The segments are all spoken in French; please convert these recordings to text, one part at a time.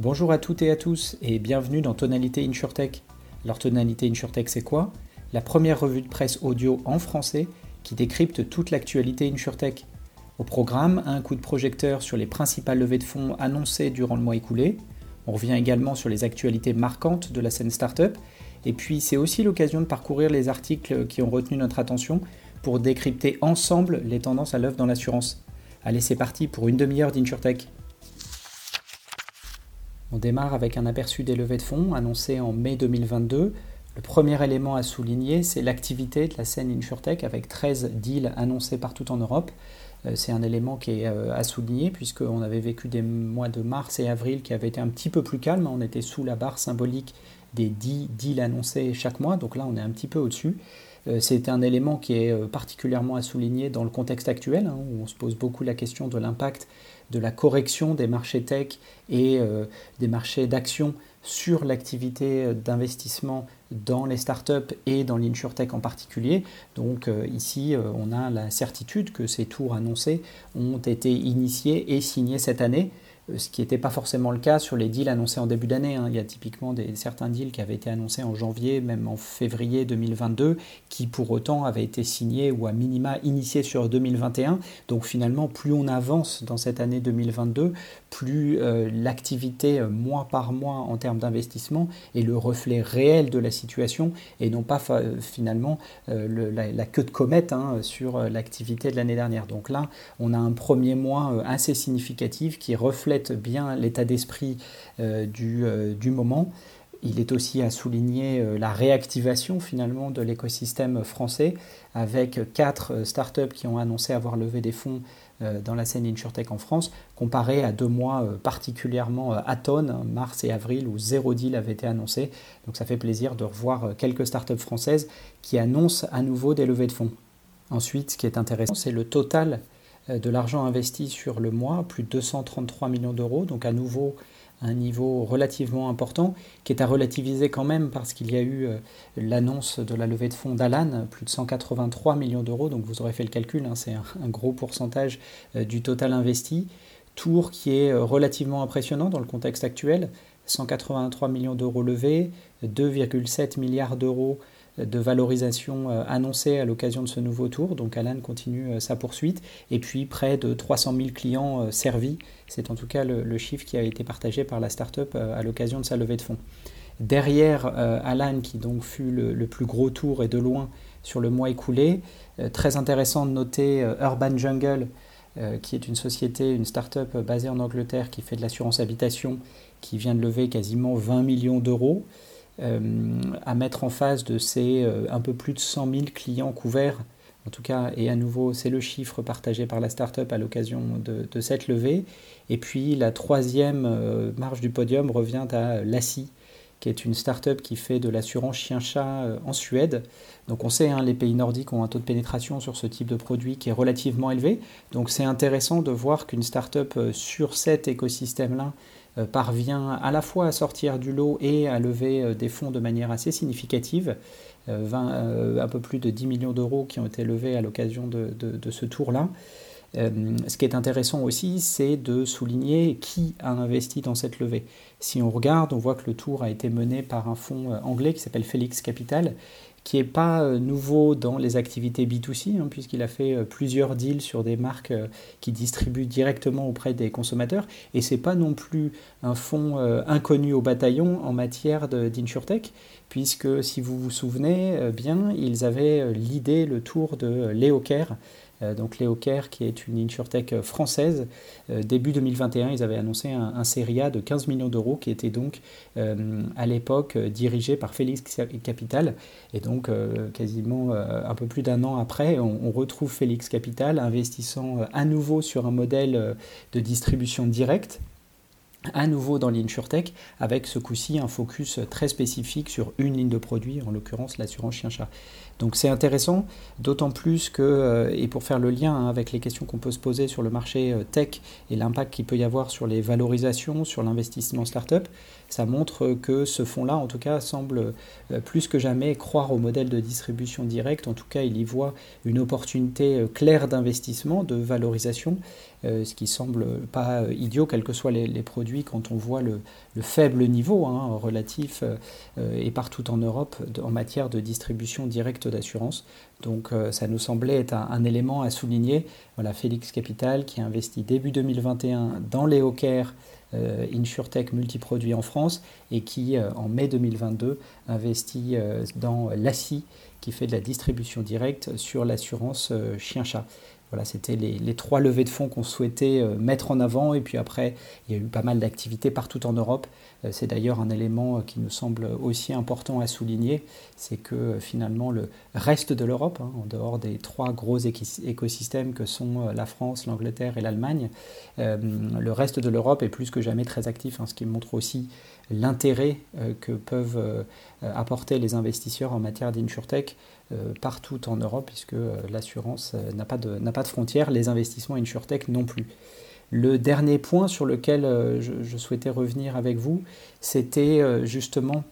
Bonjour à toutes et à tous et bienvenue dans Tonalité InsurTech. Alors Tonalité InsurTech c'est quoi? La première revue de presse audio en français qui décrypte toute l'actualité InsurTech. Au programme, un coup de projecteur sur les principales levées de fonds annoncées durant le mois écoulé. On revient également sur les actualités marquantes de la scène startup. Et puis c'est aussi l'occasion de parcourir les articles qui ont retenu notre attention pour décrypter ensemble les tendances à l'œuvre dans l'assurance. Allez, c'est parti pour une demi-heure d'InsurTech. On démarre avec un aperçu des levées de fonds annoncées en mai 2022. Le premier élément à souligner, c'est l'activité de la scène InsurTech avec 13 deals annoncés partout en Europe. Euh, c'est un élément qui est euh, à souligner puisqu'on avait vécu des mois de mars et avril qui avaient été un petit peu plus calmes. On était sous la barre symbolique des 10 deals annoncés chaque mois, donc là on est un petit peu au-dessus. Euh, c'est un élément qui est particulièrement à souligner dans le contexte actuel, hein, où on se pose beaucoup la question de l'impact de la correction des marchés tech et euh, des marchés d'action sur l'activité d'investissement dans les startups et dans l'insurtech en particulier. Donc euh, ici, euh, on a la certitude que ces tours annoncés ont été initiés et signés cette année. Euh, ce qui n'était pas forcément le cas sur les deals annoncés en début d'année. Hein. Il y a typiquement des, certains deals qui avaient été annoncés en janvier, même en février 2022, qui pour autant avaient été signés ou à minima initiés sur 2021. Donc finalement, plus on avance dans cette année 2022, plus euh, l'activité euh, mois par mois en termes d'investissement est le reflet réel de la situation et non pas finalement la, queue de comète hein, sur l'activité de l'année dernière. Donc là, on a un premier mois assez significatif qui reflète bien l'état d'esprit euh, euh, du, moment. Il est aussi à souligner euh, la réactivation finalement de l'écosystème français avec quatre startups qui ont annoncé avoir levé des fonds dans la scène InsurTech en France, comparé à deux mois particulièrement atones, mars et avril, où zéro deal avait été annoncé. Donc ça fait plaisir de revoir quelques startups françaises qui annoncent à nouveau des levées de fonds. Ensuite, ce qui est intéressant, c'est le total de l'argent investi sur le mois, plus de 233 millions d'euros, donc à nouveau un niveau relativement important, qui est à relativiser quand même parce qu'il y a eu euh, l'annonce de la levée de fonds d'Alan, plus de 183 millions d'euros, donc vous aurez fait le calcul, hein, c'est un, gros pourcentage euh, du total investi. Tour qui est relativement impressionnant dans le contexte actuel, 183 millions d'euros levés, 2,7 milliards d'euros de valorisation euh, annoncée à l'occasion de ce nouveau tour. Donc Alan continue euh, sa poursuite. Et puis près de 300 000 clients euh, servis. C'est en tout cas le, chiffre qui a été partagé par la startup à l'occasion de sa levée de fonds. Derrière Alan, qui donc fut le, plus gros tour et de loin sur le mois écoulé, très intéressant de noter Urban Jungle, qui est une société, une start-up basée en Angleterre qui fait de l'assurance habitation, qui vient de lever quasiment 20 millions d'euros. Euh, à mettre en face de ces euh, un peu plus de 100 000 clients couverts. En tout cas, et à nouveau, c'est le chiffre partagé par la startup à l'occasion de, cette levée. Et puis la troisième euh, marge du podium revient à Lassie, qui est une startup qui fait de l'assurance chien-chat en Suède. Donc on sait, hein, les pays nordiques ont un taux de pénétration sur ce type de produit qui est relativement élevé. Donc c'est intéressant de voir qu'une startup sur cet écosystème-là euh, parvient à la fois à sortir du lot et à lever euh, des fonds de manière assez significative. 20, euh, un peu plus de 10 millions d'euros qui ont été levés à l'occasion de, ce tour-là. ce qui est intéressant aussi, c'est de souligner qui a investi dans cette levée. Si on regarde, on voit que le tour a été mené par un fonds anglais qui s'appelle Felix Capital, qui n'est pas euh, nouveau dans les activités B2C, hein, puisqu'il a fait euh, plusieurs deals sur des marques euh, qui distribuent directement auprès des consommateurs. Et ce n'est pas non plus un fonds inconnu au bataillon en matière d'InsurTech, puisque si vous vous souvenez bien, ils avaient l'idée, le tour de Leocare, euh, donc Léo qui est une insurtech française. Euh, début 2021, ils avaient annoncé un, un Seria de 15 millions d'euros qui était donc euh, à l'époque dirigé par Félix Capital. Et donc, quasiment un peu plus d'un an après, on, retrouve Félix Capital investissant à nouveau sur un modèle de distribution directe à nouveau dans l'insurtech, avec ce coup-ci un focus très spécifique sur une ligne de produit, en l'occurrence l'assurance chien-chat. Donc c'est intéressant, d'autant plus que, euh, et pour faire le lien hein, avec les questions qu'on peut se poser sur le marché euh, tech et l'impact qu'il peut y avoir sur les valorisations, sur l'investissement startup, ça montre que ce fonds-là, en tout cas, semble euh, plus que jamais croire au modèle de distribution directe. En tout cas, il y voit une opportunité claire d'investissement, de valorisation, euh, ce qui semble pas idiot, quels que soient les, produits, quand on voit le, faible niveau hein, relatif et partout en Europe en matière de distribution directe d'assurance. Donc ça nous semblait être un, élément à souligner. Voilà, Félix Capital qui a investi début 2021 dans les Hawker euh, InsurTech multiproduit en France et qui, euh, en mai 2022, investit euh, dans l'ASSI qui fait de la distribution directe sur l'assurance chien-chat. Voilà, c'était les, trois levées de fonds qu'on souhaitait euh, mettre en avant. Et puis après, il y a eu pas mal d'activités partout en Europe. Euh, c'est d'ailleurs un élément euh, qui nous semble aussi important à souligner, c'est que finalement le reste de l'Europe, hein, en dehors des trois gros écosystèmes que sont la France, l'Angleterre et l'Allemagne, le reste de l'Europe est plus que jamais très actif, hein, ce qui montre aussi l'intérêt que peuvent apporter les investisseurs en matière d'insurtech partout en Europe, puisque euh, l'assurance euh, n'a pas, de, pas de frontières, les investissements InsurTech non plus. Le dernier point sur lequel je, souhaitais revenir avec vous, c'était justement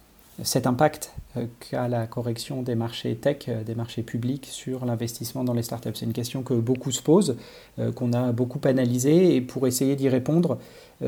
cet impact qu'a la correction des marchés tech, des marchés publics sur l'investissement dans les startups. C'est une question que beaucoup se posent, qu'on a beaucoup analysée, et pour essayer d'y répondre,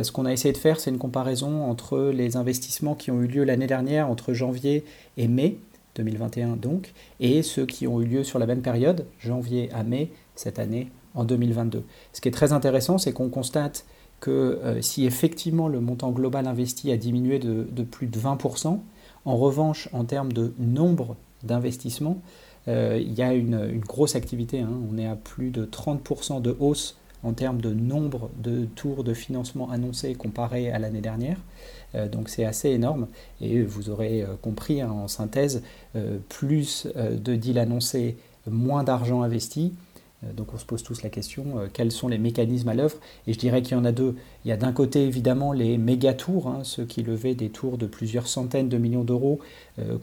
ce qu'on a essayé de faire, c'est une comparaison entre les investissements qui ont eu lieu l'année dernière, entre janvier et mai, 2021 donc, et ceux qui ont eu lieu sur la même période, janvier à mai cette année en 2022. Ce qui est très intéressant, c'est qu'on constate que euh, si effectivement le montant global investi a diminué de, plus de 20%, en revanche, en termes de nombre d'investissements, euh, il y a une, grosse activité. Hein. On est à plus de 30% de hausse en termes de nombre de tours de financement annoncés comparé à l'année dernière. Euh, donc c'est assez énorme et vous aurez euh, compris hein, en synthèse, euh, plus de deals annoncés, moins d'argent investi. Donc on se pose tous la question, quels sont les mécanismes à l'œuvre Et je dirais qu'il y en a deux. Il y a d'un côté évidemment les méga tours, hein, ceux qui levaient des tours de plusieurs centaines de millions d'euros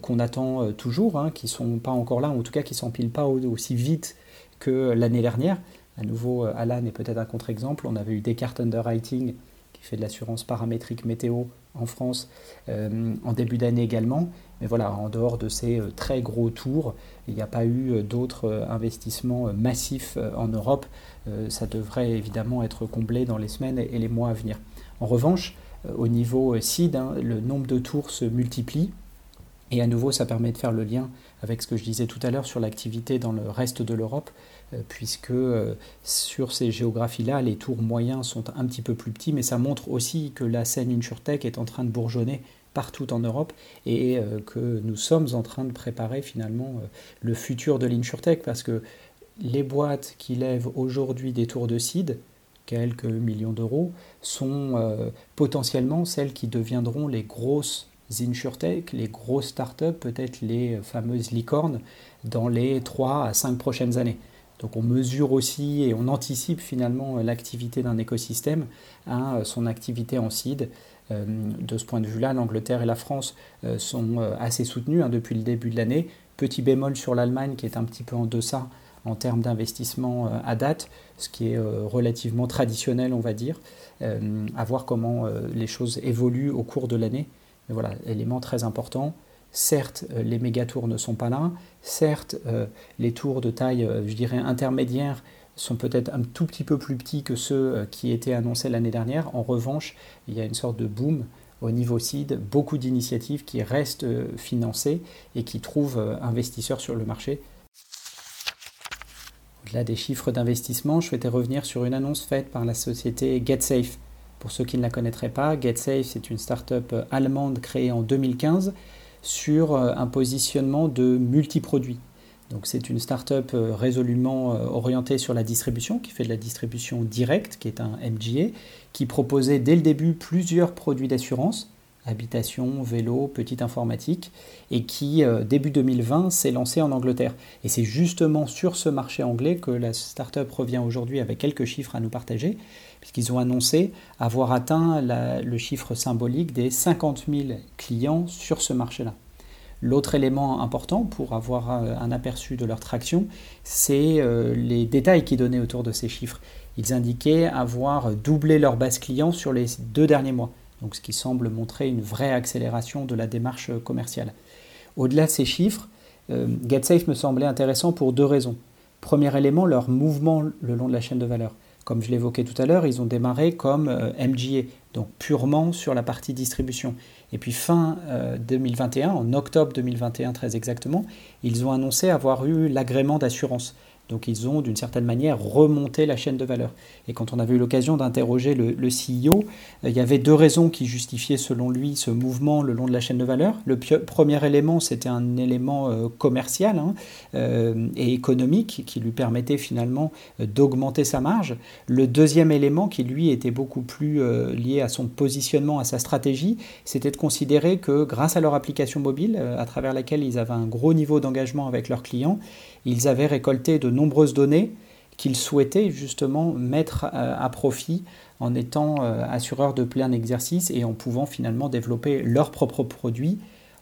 qu'on attend toujours, hein, qui ne sont pas encore là, ou en tout cas qui ne s'empilent pas aussi vite que l'année dernière. À nouveau, Alan est peut-être un contre-exemple. On avait eu Descartes Underwriting qui fait de l'assurance paramétrique météo en France euh, en début d'année également. Mais voilà, en dehors de ces euh, très gros tours, il n'y a pas eu euh, d'autres investissements massifs en Europe. ça devrait évidemment être comblé dans les semaines et les mois à venir. En revanche, au niveau CID, hein, le nombre de tours se multiplie. Et à nouveau, ça permet de faire le lien avec ce que je disais tout à l'heure sur l'activité dans le reste de l'Europe, euh, puisque euh, sur ces géographies-là, les tours moyens sont un petit peu plus petits, mais ça montre aussi que la scène InsurTech est en train de bourgeonner partout en Europe et euh, que nous sommes en train de préparer finalement le futur de l'InsurTech, parce que les boîtes qui lèvent aujourd'hui des tours de seed, quelques millions d'euros, sont potentiellement celles qui deviendront les grosses InsurTech, les grosses startups, peut-être les fameuses licornes, dans les 3 à 5 prochaines années. Donc on mesure aussi et on anticipe finalement l'activité d'un écosystème à son activité en seed. Euh, de ce point de vue-là, l'Angleterre et la France euh, sont euh, assez soutenues hein, depuis le début de l'année. Petit bémol sur l'Allemagne qui est un petit peu en deçà en termes d'investissement à date, ce qui est relativement traditionnel, on va dire, à voir comment les choses évoluent au cours de l'année. Mais voilà, élément très important. Certes, euh, les méga tours ne sont pas là. Certes, euh, les tours de taille, euh, je dirais, intermédiaire sont peut-être un tout petit peu plus petits que ceux qui étaient annoncés l'année dernière. En revanche, il y a une sorte de boom au niveau seed, beaucoup d'initiatives qui restent financées et qui trouvent investisseurs sur le marché. Au-delà des chiffres d'investissement, je souhaitais revenir sur une annonce faite par la société GetSafe. Pour ceux qui ne la connaîtraient pas, GetSafe, c'est une start-up allemande créée en 2015 sur euh, un positionnement de multiproduits. Donc c'est une start-up euh, résolument euh, orientée sur la distribution, qui fait de la distribution directe, qui est un MGA, qui proposait dès le début plusieurs produits d'assurance, habitation, vélo, petite informatique, et qui, début 2020, s'est lancée en Angleterre. Et c'est justement sur ce marché anglais que la start-up revient aujourd'hui avec quelques chiffres à nous partager puisqu'ils ont annoncé avoir atteint le chiffre symbolique des 50 000 clients sur ce marché-là. L'autre élément important pour avoir un aperçu de leur traction, c'est euh, les détails qu'ils donnaient autour de ces chiffres. Ils indiquaient avoir doublé leur base client sur les deux derniers mois, donc ce qui semble montrer une vraie accélération de la démarche commerciale. Au-delà de ces chiffres, euh, GetSafe me semblait intéressant pour deux raisons. Premier élément, leur mouvement le long de la chaîne de valeur. Comme je l'évoquais tout à l'heure, ils ont démarré comme MGA, donc purement sur la partie distribution. Et puis fin 2021, en octobre 2021 très exactement, ils ont annoncé avoir eu l'agrément d'assurance. Donc ils ont d'une certaine manière remonté la chaîne de valeur. Et quand on avait eu l'occasion d'interroger le, CEO, euh, il y avait deux raisons qui justifiaient selon lui ce mouvement le long de la chaîne de valeur. Le premier élément, c'était un élément euh, commercial hein, euh, et économique qui lui permettait finalement d'augmenter sa marge. Le deuxième élément, qui lui était beaucoup plus lié à son positionnement, à sa stratégie, c'était de considérer que grâce à leur application mobile, à travers laquelle ils avaient un gros niveau d'engagement avec leurs clients, ils avaient récolté de nombreuses données qu'ils souhaitaient justement mettre euh, à profit en étant euh, assureurs de plein exercice et en pouvant finalement développer leurs propres produits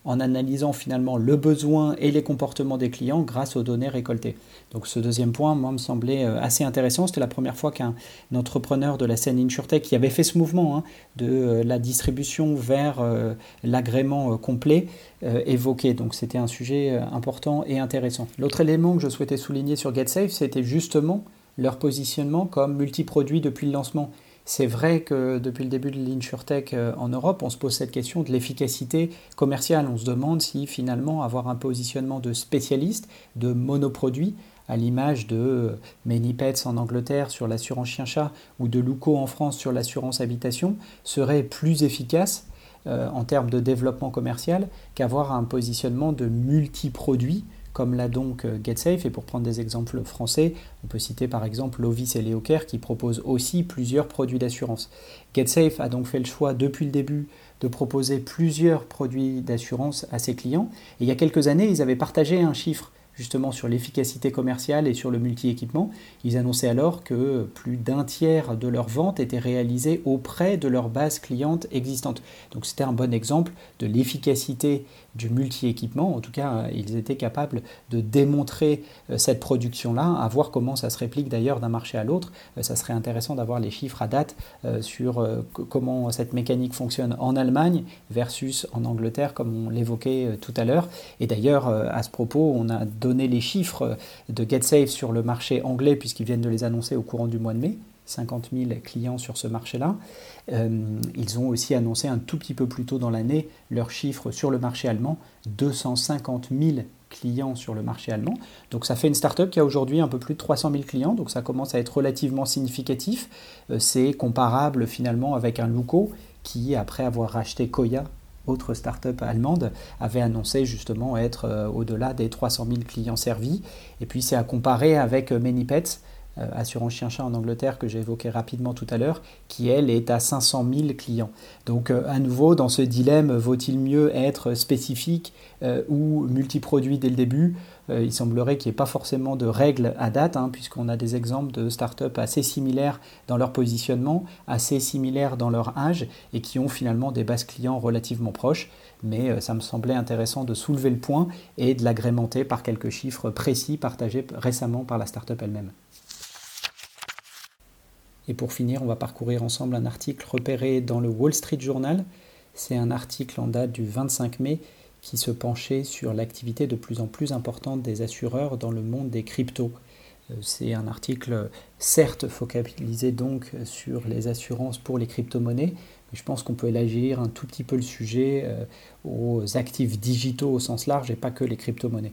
en analysant finalement le besoin et les comportements des clients grâce aux données récoltées. Donc ce deuxième point, moi, me semblait euh, assez intéressant. C'était la première fois qu'un entrepreneur de la scène InsurTech qui avait fait ce mouvement hein, de euh, la distribution vers euh, l'agrément complet évoqué. Donc c'était un sujet important et intéressant. L'autre élément que je souhaitais souligner sur GetSafe, c'était justement leur positionnement comme multiproduit depuis le lancement. C'est vrai que depuis le début de l'InsurTech euh, en Europe, on se pose cette question de l'efficacité commerciale. On se demande si finalement avoir un positionnement de spécialiste, de monoproduit, à l'image de euh, Manipets en Angleterre sur l'assurance chien-chat ou de Luco en France sur l'assurance habitation, serait plus efficace euh, en termes de développement commercial qu'avoir un positionnement de multiproduits comme l'a donc euh, GetSafe. Et pour prendre des exemples français, on peut citer par exemple Lovis et Leocare qui proposent aussi plusieurs produits d'assurance. GetSafe a donc fait le choix depuis le début de proposer plusieurs produits d'assurance à ses clients. Et il y a quelques années, ils avaient partagé un chiffre justement sur l'efficacité commerciale et sur le multi-équipement. Ils annonçaient alors que plus d'un tiers de leurs ventes étaient réalisées auprès de leur base cliente existante. Donc c'était un bon exemple de l'efficacité du multi-équipement. En tout cas, ils étaient capables de démontrer euh, cette production-là, à voir comment ça se réplique d'ailleurs d'un marché à l'autre. Euh, ça serait intéressant d'avoir les chiffres à date euh, sur comment cette mécanique fonctionne en Allemagne versus en Angleterre, comme on l'évoquait tout à l'heure. Et d'ailleurs, à ce propos, on a les chiffres de GetSafe sur le marché anglais, puisqu'ils viennent de les annoncer au courant du mois de mai. 50 000 clients sur ce marché-là. Euh, ils ont aussi annoncé un tout petit peu plus tôt dans l'année leurs chiffres sur le marché allemand, 250 000 clients sur le marché allemand. Donc ça fait une startup qui a aujourd'hui un peu plus de 300 000 clients, donc ça commence à être relativement significatif. Euh, c'est comparable finalement avec un Luco qui, après avoir racheté Koya, autre startup allemande, avait annoncé justement être euh, au-delà des 300 000 clients servis. Et puis c'est à comparer avec ManyPets, euh, assurance chien-chat en Angleterre que j'ai évoqué rapidement tout à l'heure, qui elle est à 500 000 clients. Donc euh, à nouveau, dans ce dilemme, vaut-il mieux être spécifique euh, ou multiproduit dès le début Il semblerait qu'il n'y ait pas forcément de règles à date, hein, puisqu'on a des exemples de startups assez similaires dans leur positionnement, assez similaires dans leur âge, et qui ont finalement des bases clients relativement proches. Mais ça me semblait intéressant de soulever le point et de l'agrémenter par quelques chiffres précis partagés récemment par la startup elle-même. Et pour finir, on va parcourir ensemble un article repéré dans le Wall Street Journal. C'est un article en date du 25 mai qui se penchait sur l'activité de plus en plus importante des assureurs dans le monde des cryptos. Euh, c'est un article certes focalisé donc sur les assurances pour les crypto-monnaies, mais je pense qu'on peut élargir un tout petit peu le sujet euh, aux actifs digitaux au sens large et pas que les crypto-monnaies.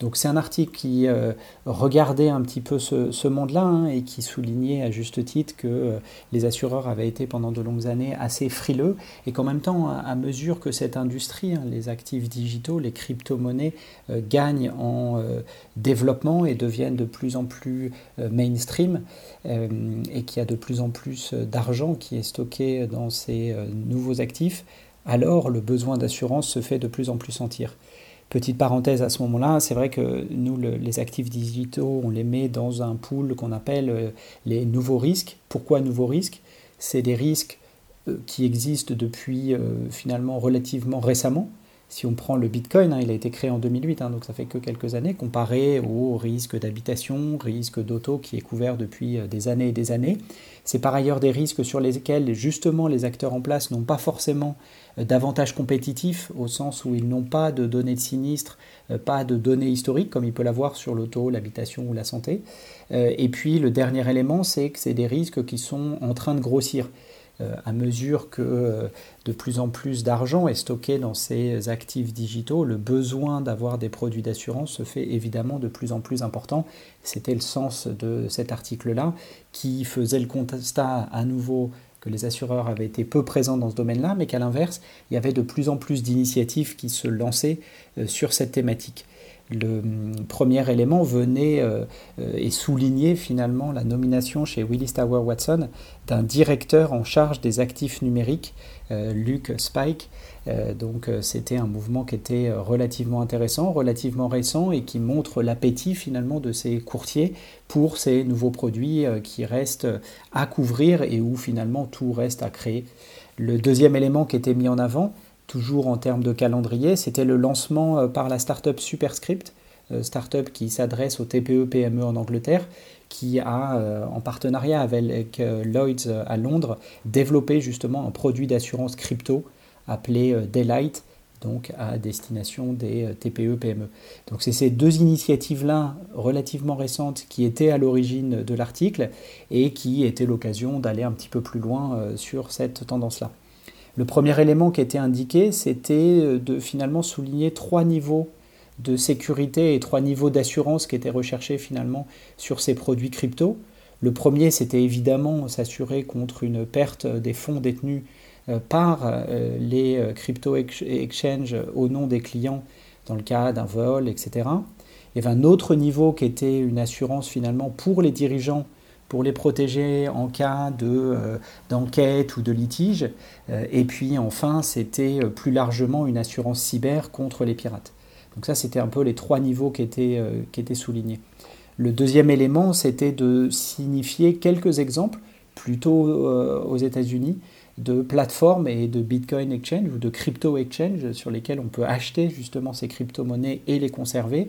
Donc c'est un article qui euh, regardait un petit peu ce, monde-là hein, et qui soulignait à juste titre que euh, les assureurs avaient été pendant de longues années assez frileux et qu'en même temps, à, mesure que cette industrie, hein, les actifs digitaux, les crypto-monnaies, euh, gagnent en développement et deviennent de plus en plus mainstream et qu'il y a de plus en plus d'argent qui est stocké dans ces nouveaux actifs, alors le besoin d'assurance se fait de plus en plus sentir. Petite parenthèse à ce moment-là, c'est vrai que nous, les actifs digitaux, on les met dans un pool qu'on appelle euh, les nouveaux risques. Pourquoi nouveaux risques? C'est des risques euh, qui existent depuis euh, finalement relativement récemment. Si on prend le Bitcoin, hein, il a été créé en 2008, hein, donc ça fait que quelques années, comparé au risque d'habitation, risque d'auto qui est couvert depuis euh, des années et des années. C'est par ailleurs des risques sur lesquels justement les acteurs en place n'ont pas forcément euh, d'avantages compétitifs au sens où ils n'ont pas de données de sinistres, euh, pas de données historiques comme il peut l'avoir sur l'auto, l'habitation ou la santé. Et puis le dernier élément, c'est que c'est des risques qui sont en train de grossir. Euh, à mesure que euh, de plus en plus d'argent est stocké dans ces actifs digitaux, le besoin d'avoir des produits d'assurance se fait évidemment de plus en plus important. C'était le sens de cet article-là qui faisait le constat à nouveau que les assureurs avaient été peu présents dans ce domaine-là, mais qu'à l'inverse, il y avait de plus en plus d'initiatives qui se lançaient euh, sur cette thématique le hum, premier élément venait euh, euh, et soulignait finalement la nomination chez Willis Tower Watson d'un directeur en charge des actifs numériques, euh, Luc Spike. donc c'était un mouvement qui était relativement intéressant, relativement récent et qui montre l'appétit finalement de ces courtiers pour ces nouveaux produits qui restent à couvrir et où finalement tout reste à créer. Le deuxième élément qui était mis en avant, toujours en termes de calendrier, c'était le lancement euh, par la startup Superscript, euh, startup qui s'adresse aux TPE-PME en Angleterre, qui a, euh, en partenariat avec Lloyds à Londres, développé justement un produit d'assurance crypto appelé Daylight, donc à destination des TPE-PME. Donc c'est ces deux initiatives-là relativement récentes qui étaient à l'origine de l'article et qui étaient l'occasion d'aller un petit peu plus loin sur cette tendance-là. Le premier élément qui était indiqué, c'était euh, de finalement souligner trois niveaux de sécurité et trois niveaux d'assurance qui étaient recherchés finalement sur ces produits crypto. Le premier, c'était évidemment s'assurer contre une perte des fonds détenus euh, par euh, les crypto exchanges au nom des clients dans le cas d'un vol, etc. Il y avait un autre niveau qui était une assurance finalement pour les dirigeants pour les protéger en cas euh, d'enquête ou de litige. Euh, et puis enfin, c'était euh, plus largement une assurance cyber contre les pirates. Donc ça, c'était un peu les trois niveaux qui étaient, qui étaient soulignés. Le deuxième élément, c'était de signifier quelques exemples, plutôt aux États-Unis, de plateformes et de Bitcoin Exchange ou de crypto exchange sur lesquels on peut acheter justement ces crypto-monnaies et les conserver.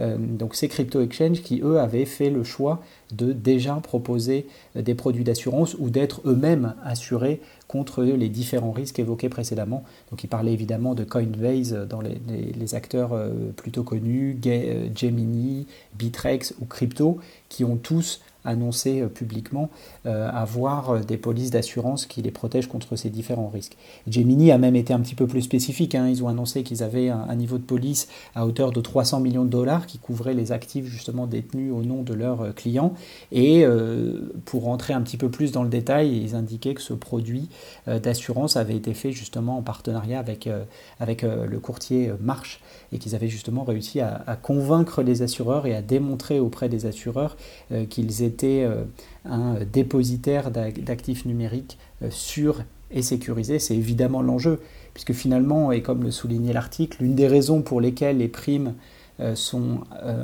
Euh, donc ces crypto exchanges qui, eux, avaient fait le choix de déjà proposer euh, des produits d'assurance ou d'être eux-mêmes assurés contre les différents risques évoqués précédemment. Donc il parlait évidemment de Coinbase dans les, acteurs euh, plutôt connus, Gemini, Bitrex ou Crypto, qui ont tous annoncé publiquement avoir des polices d'assurance qui les protègent contre ces différents risques. Gemini a même été un petit peu plus spécifique. Hein. Ils ont annoncé qu'ils avaient un, niveau de police à hauteur de 300 millions de dollars qui couvrait les actifs justement détenus au nom de leurs clients. Et euh, pour rentrer un petit peu plus dans le détail, ils indiquaient que ce produit euh, d'assurance avait été fait justement en partenariat avec, euh, avec le courtier Marche et qu'ils avaient justement réussi à, convaincre les assureurs et à démontrer auprès des assureurs qu'ils étaient un dépositaire d'actifs numériques sûrs et sécurisés. C'est évidemment l'enjeu, puisque finalement, et comme le soulignait l'article, l'une des raisons pour lesquelles les primes sont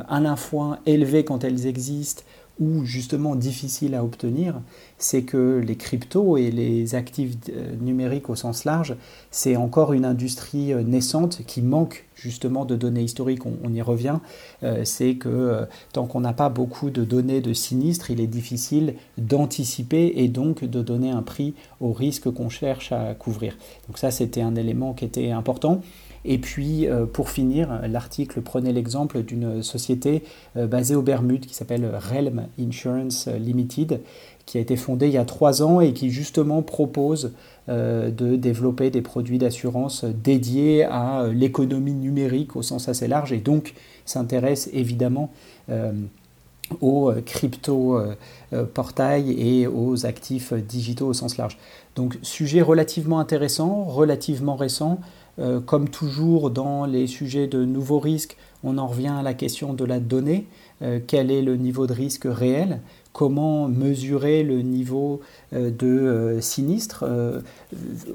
à la fois élevées quand elles existent ou justement difficile à obtenir, c'est que les cryptos et les actifs euh, numériques au sens large, c'est encore une industrie euh, naissante qui manque justement de données historiques, on, y revient, euh, c'est que tant qu'on n'a pas beaucoup de données de sinistres, il est difficile d'anticiper et donc de donner un prix au risque qu'on cherche à couvrir. Donc ça, c'était un élément qui était important. Et puis, euh, pour finir, l'article prenait l'exemple d'une société euh, basée aux Bermudes qui s'appelle Realm Insurance Limited, qui a été fondée il y a trois ans et qui justement propose euh, de développer des produits d'assurance dédiés à l'économie numérique au sens assez large et donc s'intéresse évidemment aux crypto portails et aux actifs digitaux au sens large. Donc sujet relativement intéressant, relativement récent, euh, comme toujours dans les sujets de nouveaux risques, on en revient à la question de la donnée. Euh, quel est le niveau de risque réel? Comment mesurer le niveau euh, de sinistre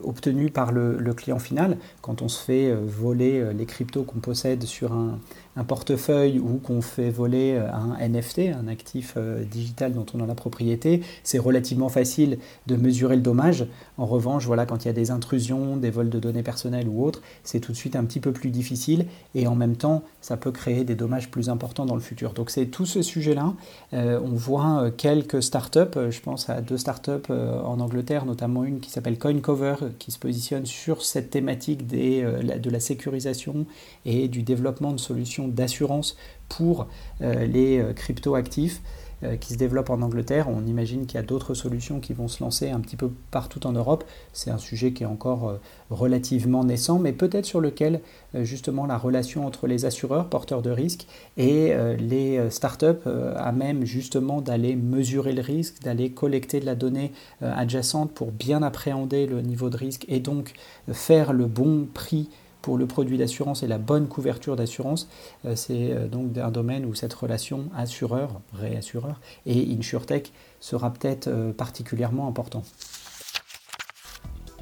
obtenu par le, client final? Quand on se fait voler les cryptos qu'on possède sur un, un portefeuille ou qu'on fait voler un NFT, un actif digital dont on a la propriété, c'est relativement facile de mesurer le dommage. En revanche, voilà, quand il y a des intrusions, des vols de données personnelles ou autres, c'est tout de suite un petit peu plus difficile et en même temps, ça peut créer des dommages plus importants dans le futur. Donc c'est tout ce sujet-là. on voit quelques startups, je pense à deux startups en Angleterre, notamment une qui s'appelle CoinCover, qui se positionne sur cette thématique de la sécurisation et du développement de solutions d'assurance pour euh, les euh, crypto-actifs euh, qui se développent en Angleterre. On imagine qu'il y a d'autres solutions qui vont se lancer un petit peu partout en Europe. C'est un sujet qui est encore relativement naissant, mais peut-être sur lequel justement la relation entre les assureurs porteurs de risques et les startups à même justement d'aller mesurer le risque, d'aller collecter de la donnée adjacente pour bien appréhender le niveau de risque et donc faire le bon prix pour le produit d'assurance et la bonne couverture d'assurance, euh, c'est euh, donc un domaine où cette relation assureur, réassureur et insurtech sera peut-être euh, particulièrement important.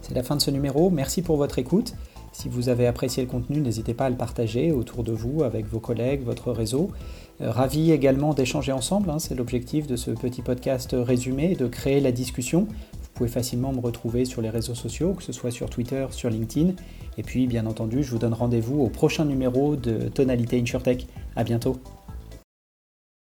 C'est la fin de ce numéro, merci pour votre écoute. Si vous avez apprécié le contenu, n'hésitez pas à le partager autour de vous, avec vos collègues, votre réseau. ravi également d'échanger ensemble, hein, c'est l'objectif de ce petit podcast résumé, de créer la discussion. Pouvez facilement me retrouver sur les réseaux sociaux, que ce soit sur Twitter, sur LinkedIn. Et puis, bien entendu, je vous donne rendez-vous au prochain numéro de Tonalité InsurTech. À bientôt.